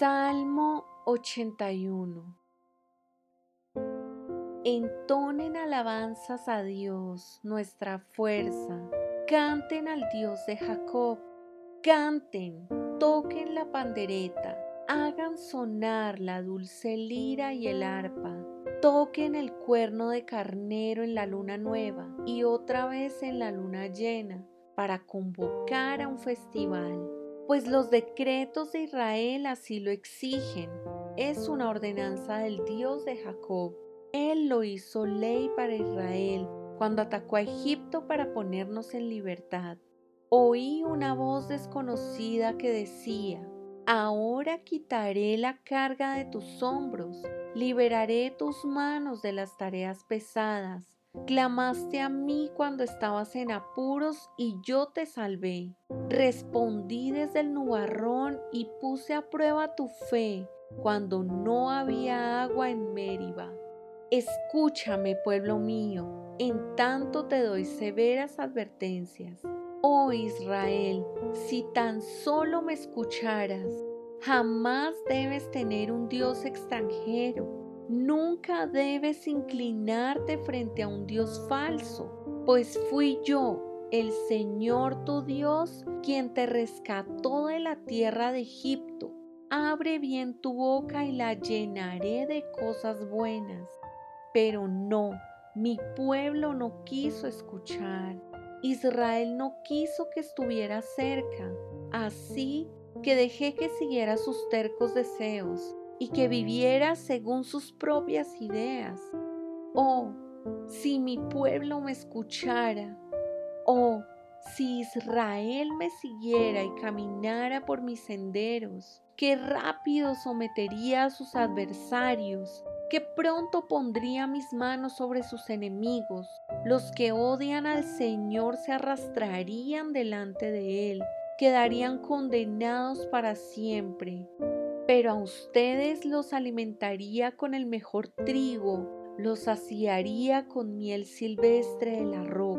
Salmo 81 Entonen alabanzas a Dios, nuestra fuerza. Canten al Dios de Jacob. Canten, toquen la pandereta, hagan sonar la dulce lira y el arpa. Toquen el cuerno de carnero en la luna nueva y otra vez en la luna llena para convocar a un festival pues los decretos de Israel así lo exigen. Es una ordenanza del Dios de Jacob. Él lo hizo ley para Israel cuando atacó a Egipto para ponernos en libertad. Oí una voz desconocida que decía, Ahora quitaré la carga de tus hombros, liberaré tus manos de las tareas pesadas Clamaste a mí cuando estabas en apuros y yo te salvé. Respondí desde el nubarrón y puse a prueba tu fe cuando no había agua en Mériba. Escúchame, pueblo mío, en tanto te doy severas advertencias. Oh Israel, si tan solo me escucharas, jamás debes tener un Dios extranjero Nunca debes inclinarte frente a un Dios falso, pues fui yo, el Señor tu Dios, quien te rescató de la tierra de Egipto. Abre bien tu boca y la llenaré de cosas buenas. Pero no, mi pueblo no quiso escuchar. Israel no quiso que estuviera cerca. Así que dejé que siguiera sus tercos deseos y que viviera según sus propias ideas. Oh, si mi pueblo me escuchara. Oh, si Israel me siguiera y caminara por mis senderos, qué rápido sometería a sus adversarios, qué pronto pondría mis manos sobre sus enemigos. Los que odian al Señor se arrastrarían delante de Él, quedarían condenados para siempre pero a ustedes los alimentaría con el mejor trigo, los saciaría con miel silvestre de la roca.